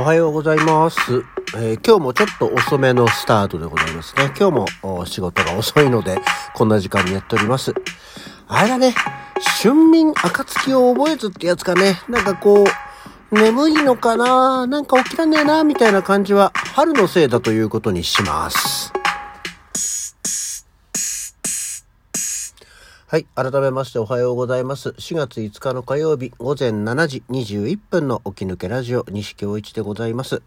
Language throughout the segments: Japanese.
おはようございます、えー今日もちょっと遅めのスタートでございますね。今日も仕事が遅いので、こんな時間にやっております。あれだね、春眠暁を覚えずってやつかね、なんかこう、眠いのかななんか起きらねえなみたいな感じは、春のせいだということにします。はい。改めましておはようございます。4月5日の火曜日午前7時21分の起き抜けラジオ西京一でございます。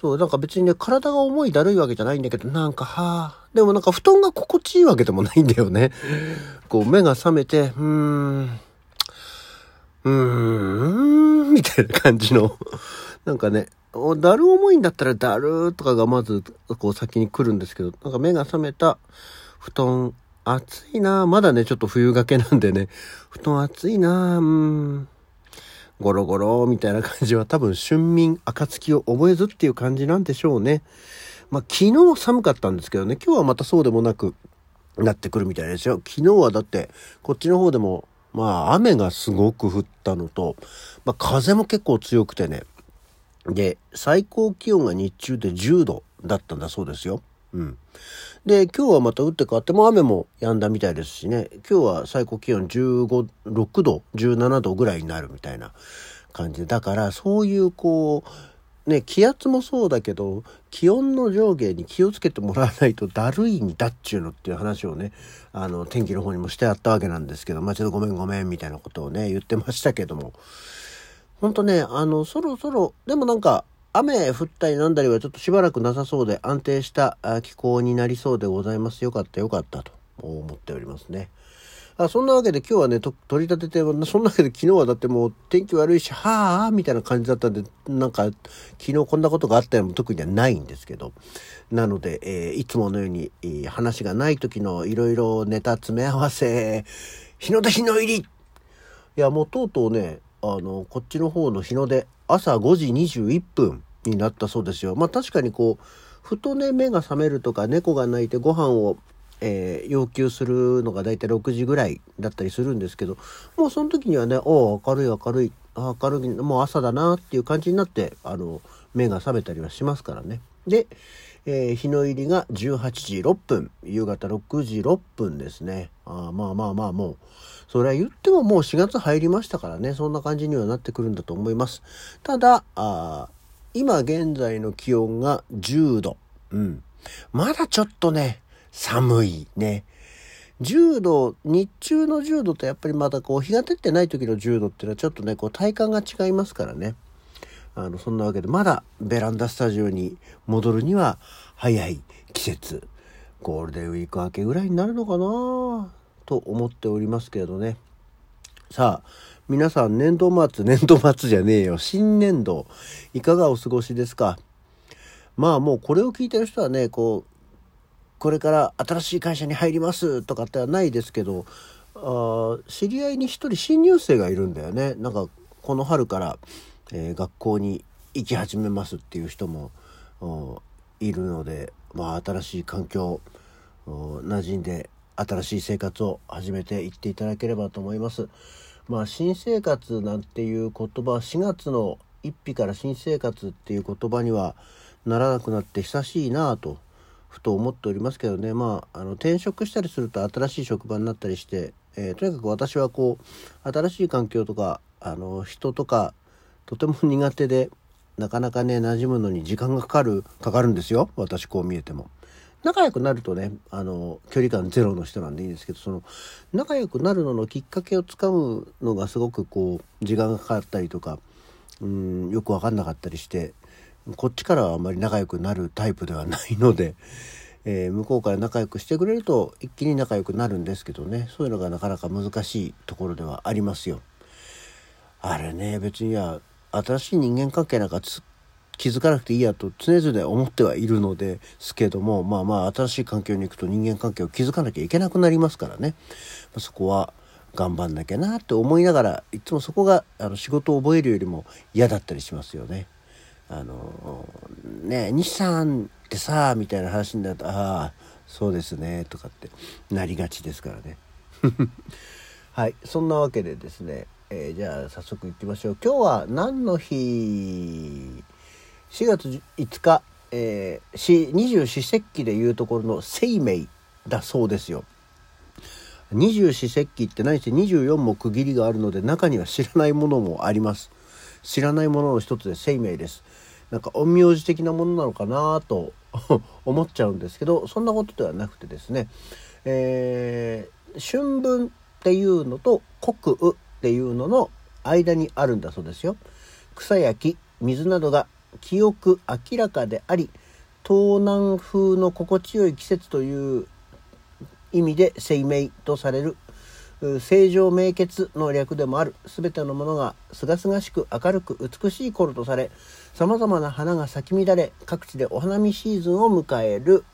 そう、なんか別にね、体が重いだるいわけじゃないんだけど、なんか、はあ、でもなんか布団が心地いいわけでもないんだよね。こう、目が覚めて、うーん、うーん、みたいな感じの、なんかね、だる重いんだったらだるーとかがまず、こう先に来るんですけど、なんか目が覚めた布団、暑いなまだね、ちょっと冬掛けなんでね、布団暑いなうん。ゴロゴロみたいな感じは多分春眠暁を覚えずっていう感じなんでしょうね。まあ昨日寒かったんですけどね、今日はまたそうでもなくなってくるみたいですよ。昨日はだってこっちの方でもまあ雨がすごく降ったのと、まあ風も結構強くてね。で、最高気温が日中で10度だったんだそうですよ。うん。で、今日はまた打って変わって、も雨も止んだみたいですしね、今日は最高気温15、6度、17度ぐらいになるみたいな感じで、だからそういうこう、ね、気圧もそうだけど、気温の上下に気をつけてもらわないとだるいんだっちゅうのっていう話をね、あの、天気の方にもしてあったわけなんですけど、まあちょっとごめんごめんみたいなことをね、言ってましたけども、ほんとね、あの、そろそろ、でもなんか、雨降ったりなんだりはちょっとしばらくなさそうで安定した気候になりそうでございます。よかったよかったと思っておりますね。あそんなわけで今日はね、取り立てて、そんなわけで昨日はだってもう天気悪いし、はあみたいな感じだったんで、なんか昨日こんなことがあったよも特にはないんですけど。なので、えーいつものように、えー話がない時のいろいろネタ詰め合わせ、日の出日の入りいや、もうとうとうね、あの、こっちの方の日の出、朝5時21分になったそうですよ。まあ確かにこう、ふとね、目が覚めるとか、猫が鳴いてご飯を、えー要求するのがだいたい6時ぐらいだったりするんですけど、もうその時にはね、おう明るい明るい、明るい、もう朝だなっていう感じになって、あの、目が覚めたりはしますからね。で、えー日の入りが18時6分、夕方6時6分ですね。あまあまあまあもう、それは言ってももう4月入りましたからね、そんな感じにはなってくるんだと思います。ただ、あ今現在の気温が10度。うん。まだちょっとね、寒いね。10度、日中の10度とやっぱりまだこう日が照ってない時の10度っていうのはちょっとね、こう体感が違いますからね。あの、そんなわけで、まだベランダスタジオに戻るには早い季節。ゴールデンウィーク明けぐらいになるのかなと思っておりますけれどね。さあ、皆さん年度末、年度末じゃねえよ。新年度、いかがお過ごしですか？まあもうこれを聞いてる人はね、こう、これから新しい会社に入りますとかってはないですけど、あ知り合いに一人新入生がいるんだよね。なんか、この春から、えー学校に行き始めますっていう人もいるので、まあ新しい環境、馴染んで新しい生活を始めていっていただければと思います。まあ新生活なんていう言葉4月の1日から新生活っていう言葉にはならなくなって久しいなぁとふと思っておりますけどねまああの転職したりすると新しい職場になったりして、えーとにかく私はこう新しい環境とかあの人とかとても苦手でなかなかね馴染むのに時間がかかるかかるんですよ私こう見えても。仲良くなるとねあの距離感ゼロの人なんでいいんですけどその仲良くなるののきっかけをつかむのがすごくこう時間がかかったりとかうんよく分かんなかったりしてこっちからはあんまり仲良くなるタイプではないので、えー向こうから仲良くしてくれると一気に仲良くなるんですけどねそういうのがなかなか難しいところではありますよ。あれね別には新しい人間関係なんか気づかなくていいやと常々思ってはいるのですけどもまあまあ新しい環境に行くと人間関係を築かなきゃいけなくなりますからねまあそこは頑張んなきゃなって思いながらいつもそこがあの仕事を覚えるよりも嫌だったりしますよね。あのね西さんってさみたいな話になるとああそうですねとかってなりがちですからね。はいそんなわけでですね、えーじゃあ早速行きましょう今日は何の日？4月5日、えー、二十四節気でいうところの生命だそうですよ。二十四節気って何して24も区切りがあるので中には知らないものもあります。知らないものの一つで生命です。なんか陰陽師的なものなのかなと 思っちゃうんですけどそんなことではなくてですね、えー、春分っていうのと国雨っていうのの間にあるんだそうですよ。草や木水などが清く明らかであり東南風の心地よい季節という意味で生命とされる正常明潔の略でもある全てのものが清々しく明るく美しい頃とされさまざまな花が咲き乱れ各地でお花見シーズンを迎える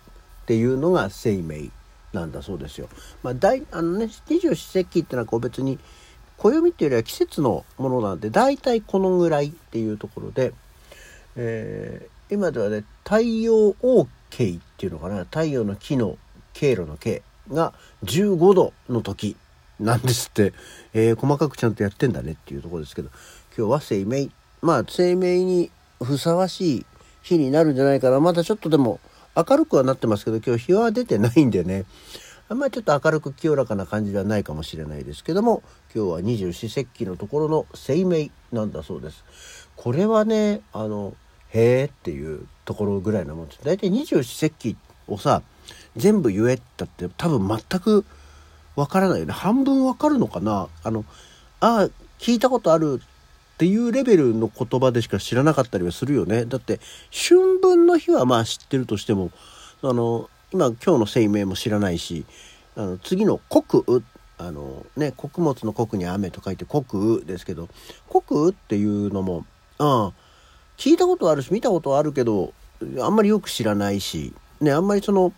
っていうのが生命なんだそうですよ。まあ、大あのね二十四節気ってのはこう別に暦っていうよりは季節のものなんで大体このぐらいっていうところで、えー、今ではね太陽王経っていうのかな？太陽の木の経路の経が15度の時なんですって、えー、細かくちゃんとやってんだねっていうところですけど。今日は生命まあ生命にふさわしい日になるんじゃないかな。まだちょっとでも明るくはなってますけど今日日は出てないんでね。あんまりちょっと明るく清らかな感じではないかもしれないですけども今日は二十四節気のところの生命なんだそうです。これはねあのへえっていうところぐらいのもんです。大体二十四節気をさ全部言えったって多分全くわからないよね半分わかるのかな？あのああ聞いたことあるっていうレベルの言葉でしか知らなかったりはするよねだって春分の日はまあ知ってるとしてもあの今今日の生命も知らないしあの次の国雨あのね穀物の穀に雨と書いて国雨ですけど国雨っていうのもああ聞いたことあるし見たことあるけどあんまりよく知らないしねあんまりその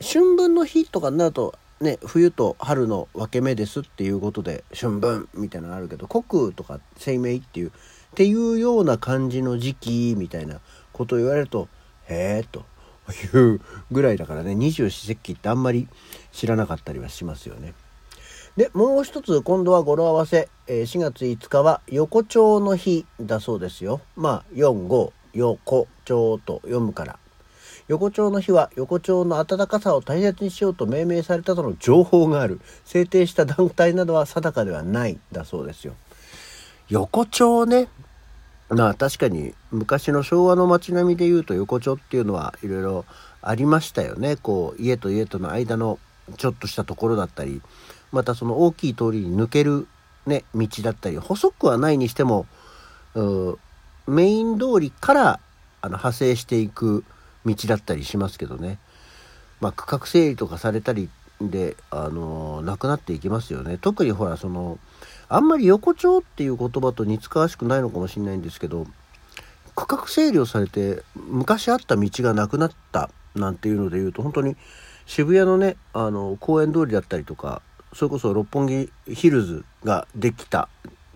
春分の日とかになるとね冬と春の分け目ですっていうことで春分みたいなのあるけど国とか生命っていうっていうような感じの時期みたいなことを言われるとへえと。いうぐらいだからね二十四節気ってあんまり知らなかったりはしますよね。でもう一つ今度は語呂合わせ、え4月5日は横丁の日だそうですよ。まあ45横丁と読むから横丁の日は横丁の暖かさを大切にしようと命名されたとの情報がある制定した団体などは定かではないだそうですよ横丁ねまあ確かに昔の昭和の街並みでいうと横丁っていうのはいろいろありましたよね。こう家と家との間のちょっとしたところだったり。またその大きい通りに抜けるね道だったり。細くはないにしてもメイン通りからあの派生していく道だったりしますけどね、まあ、区画整理とかされたりで、あのなくなっていきますよね。特にほらそのあんまり横丁っていう言葉と似つかわしくないのかもしれないんですけど区画整理をされて昔あった道がなくなったなんていうので言うと本当に渋谷のねあの公園通りだったりとかそれこそ六本木ヒルズができた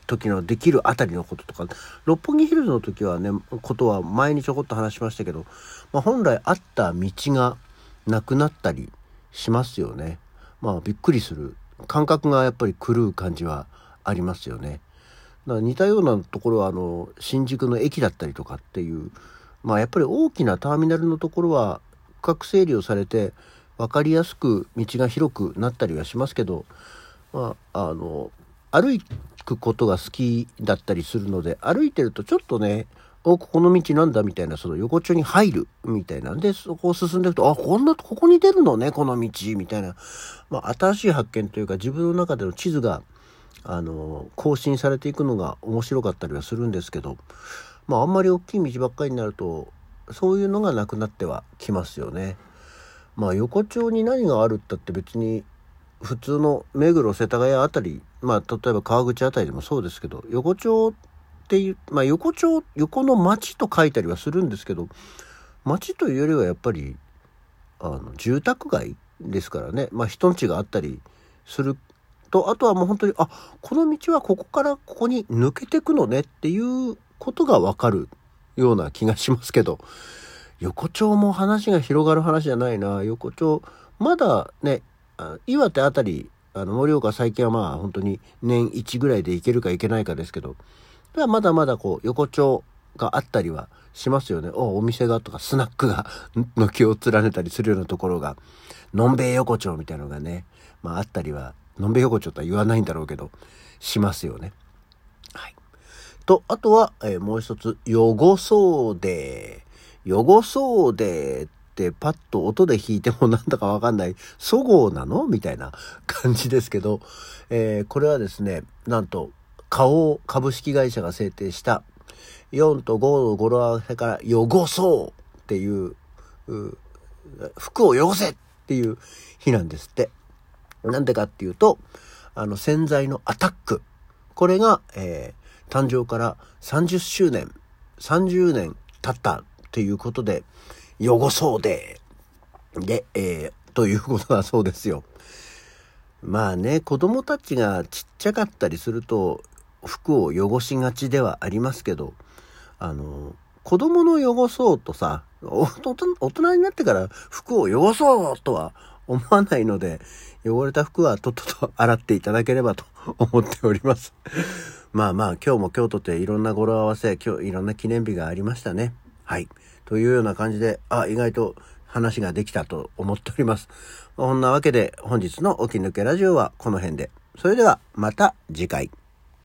時のできるあたりのこととか六本木ヒルズの時はねことは前にちょこっと話しましたけど、まあ、本来あった道がなくなったりしますよね。まあびっくりする感覚がやっぱり狂う感じはありますよね。だから似たようなところはあの新宿の駅だったりとかっていうまあやっぱり大きなターミナルのところは区画整理をされて分かりやすく道が広くなったりはしますけど、まあ、あの歩くことが好きだったりするので歩いてるとちょっとねおここの道なんだみたいなその横丁に入るみたいなんでそこを進んでいくとあこんなここに出るのねこの道みたいな、まあ、新しい発見というか自分の中での地図があの更新されていくのが面白かったりはするんですけど、まあ、あんまり大きい道ばっかりになるとそういうのがなくなってはきますよね。まあ横丁に何があるったって別に普通の目黒世田谷あたりまあ例えば川口あたりでもそうですけど横丁っていうまあ横丁横の町と書いたりはするんですけど町というよりはやっぱりあの住宅街ですからねまあ人んちがあったりするとあとはもう本当にあこの道はここからここに抜けてくのねっていうことがわかるような気がしますけど横丁も話が広がる話じゃないな横丁まだね岩手あたりあの盛岡最近はまあ本当に年1ぐらいで行けるか行けないかですけどまだまだこう横丁があったりはしますよね。お、お店がとかスナックが軒を連ねたりするようなところが、のんべい横丁みたいなのがね、まああったりは、のんべ横丁とは言わないんだろうけど、しますよね。はい。と、あとは、えー、もう一つ、汚そうで、汚そうでってパッと音で弾いてもなんだかわかんない、そごうなの？みたいな感じですけど、えー、これはですね、なんと、花王株式会社が制定した4と5の語呂合わせから汚そうっていう、う服を汚せっていう日なんですって。なんでかっていうと、あの洗剤のアタック。これが、えー、誕生から30周年、30年経ったっていうことで、汚そうで、で、えー、ということだそうですよ。まあね、子供たちがちっちゃかったりすると、服を汚しがちではありますけど、あの、子供の汚そうとさ、大人になってから服を汚そうとは思わないので、汚れた服はとっとと洗っていただければと 思っております。まあまあ、今日も今日とていろんな語呂合わせ、今日いろんな記念日がありましたね。はい。というような感じで、あ、意外と話ができたと思っております。こんなわけで本日の起き抜けラジオはこの辺で。それではまた次回。